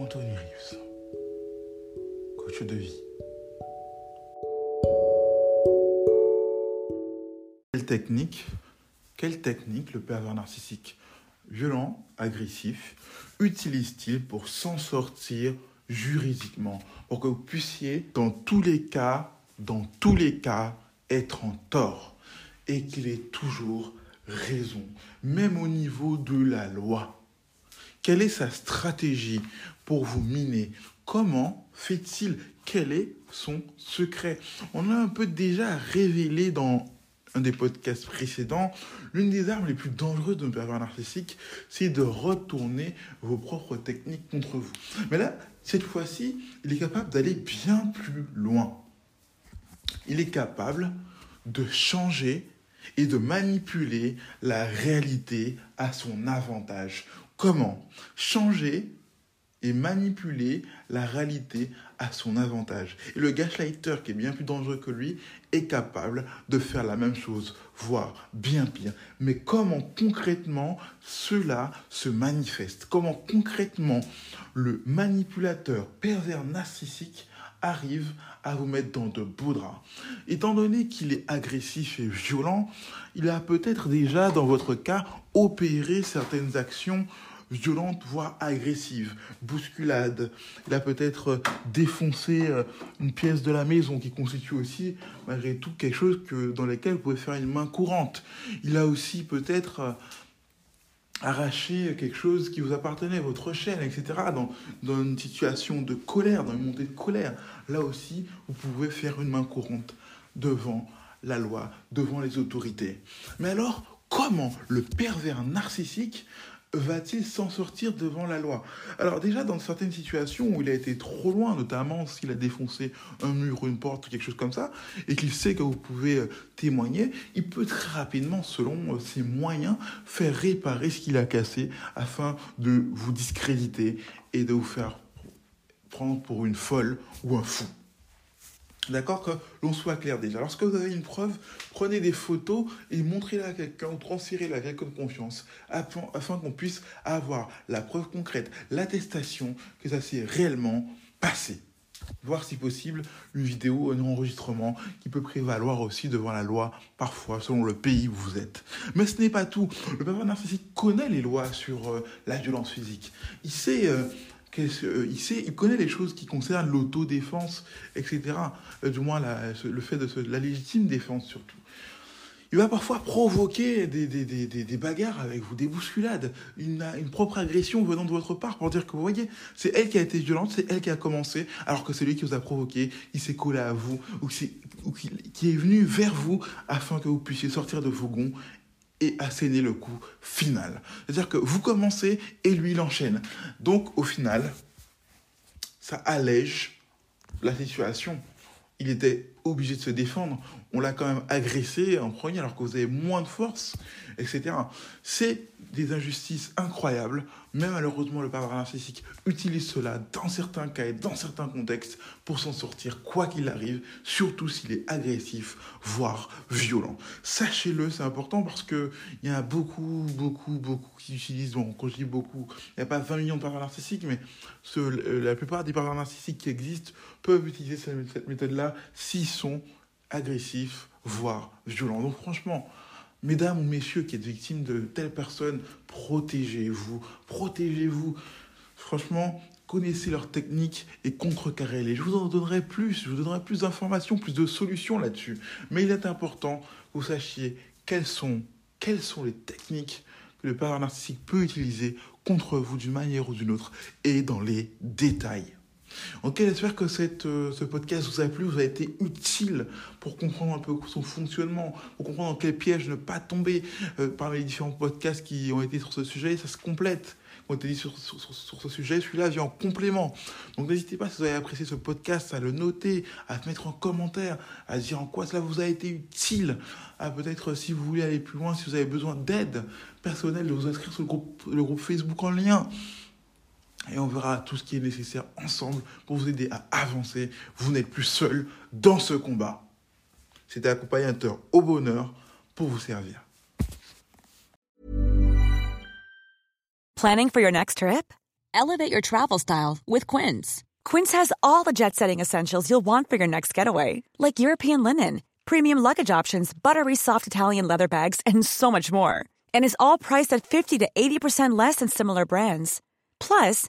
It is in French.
Anthony Rives, coach de vie. Quelle technique, quelle technique le pervers narcissique violent, agressif, utilise-t-il pour s'en sortir juridiquement Pour que vous puissiez, dans tous les cas, dans tous les cas, être en tort et qu'il ait toujours raison, même au niveau de la loi? Quelle est sa stratégie pour vous miner? Comment fait-il? Quel est son secret? On a un peu déjà révélé dans un des podcasts précédents, l'une des armes les plus dangereuses d'un pervers narcissique, c'est de retourner vos propres techniques contre vous. Mais là, cette fois-ci, il est capable d'aller bien plus loin. Il est capable de changer et de manipuler la réalité à son avantage. Comment Changer et manipuler la réalité à son avantage. Et le gaslighter, qui est bien plus dangereux que lui, est capable de faire la même chose, voire bien pire. Mais comment concrètement cela se manifeste? Comment concrètement le manipulateur pervers narcissique arrive à vous mettre dans de beaux draps. Étant donné qu'il est agressif et violent, il a peut-être déjà, dans votre cas, opéré certaines actions violentes, voire agressives, bousculades. Il a peut-être défoncé euh, une pièce de la maison qui constitue aussi, malgré tout, quelque chose que, dans lequel vous pouvez faire une main courante. Il a aussi peut-être arraché quelque chose qui vous appartenait, votre chaîne, etc., dans, dans une situation de colère, dans une montée de colère. Là aussi, vous pouvez faire une main courante devant la loi, devant les autorités. Mais alors, comment le pervers narcissique va-t-il s'en sortir devant la loi? Alors déjà, dans certaines situations où il a été trop loin, notamment s'il a défoncé un mur ou une porte, quelque chose comme ça, et qu'il sait que vous pouvez euh, témoigner, il peut très rapidement, selon euh, ses moyens, faire réparer ce qu'il a cassé afin de vous discréditer et de vous faire prendre pour une folle ou un fou. D'accord Que l'on soit clair déjà. Lorsque vous avez une preuve, prenez des photos et montrez-la à quelqu'un transférez-la à quelqu'un de confiance afin, qu'on puisse avoir la preuve concrète, l'attestation que ça s'est réellement passé. Voir si possible une vidéo, un enregistrement qui peut prévaloir aussi devant la loi, parfois selon le pays où vous êtes. Mais ce n'est pas tout. Le pervers narcissique connaît les lois sur euh, la violence physique. Il sait. euh, euh, il, sait, il connaît les choses qui concernent l'autodéfense, etc. Euh, du moins la- le fait de la légitime défense surtout. Il va parfois provoquer des, bagarres avec vous, des bousculades, une, propre agression venant de votre part pour dire que vous voyez, c'est elle qui a été violente, c'est elle qui a commencé, alors que c'est lui qui vous a provoqué, il s'est collé à vous, ou qui, qui est venu vers vous afin que vous puissiez sortir de vos gonds et asséner le coup final. C'est-à-dire que vous commencez et lui il enchaîne. Donc au final, ça allège la situation. Il était obligé de se défendre. On l'a quand même agressé en premier alors que vous avez moins de force, etc. C'est des injustices incroyables. Mais malheureusement, le pervers narcissique utilise cela dans certains cas et dans certains contextes pour s'en sortir quoi qu'il arrive, surtout s'il est agressif, voire violent. Sachez-le, c'est important parce qu'il y a beaucoup, beaucoup, beaucoup qui utilisent, bon, quand je dis beaucoup, il n'y a pas 20 millions de pervers narcissiques, mais la plupart des pervers narcissiques qui existent peuvent utiliser cette méthode-là s'ils sont agressifs, voire violents. Donc franchement, Mesdames ou messieurs qui êtes victimes de telles personnes, protégez-vous, protégez-vous. Franchement, connaissez leurs techniques et contrecarrez-les. Je vous en donnerai plus, je vous donnerai plus d'informations, plus de solutions là-dessus. Mais il est important que vous sachiez quelles sont, quelles les techniques que le parent narcissique peut utiliser contre vous d'une manière ou d'une autre et dans les détails. Ok, j'espère que cette, euh, ce podcast vous a plu, vous a été utile pour comprendre un peu son fonctionnement, pour comprendre dans quel piège ne pas tomber euh, parmi les différents podcasts qui ont été sur ce sujet. Ça se complète. On été dit sur, sur, sur, ce sujet, celui-là vient en complément. Donc n'hésitez pas, si vous avez apprécié ce podcast, à le noter, à mettre en commentaire, à dire en quoi cela vous a été utile, à peut-être si vous voulez aller plus loin, si vous avez besoin d'aide personnelle, de vous inscrire sur le groupe, le groupe Facebook en lien et on verra tout ce qui est nécessaire ensemble pour vous aider à avancer. Vous n'êtes plus seul dans ce combat. C'était accompagnateur au bonheur pour vous servir. Planning for your next trip? Elevate your travel style with Quince. Quince has all the jet-setting essentials you'll want for your next getaway, like European linen, premium luggage options, buttery soft Italian leather bags, and so much more. And is all priced at 50 to 80% less than similar brands. Plus,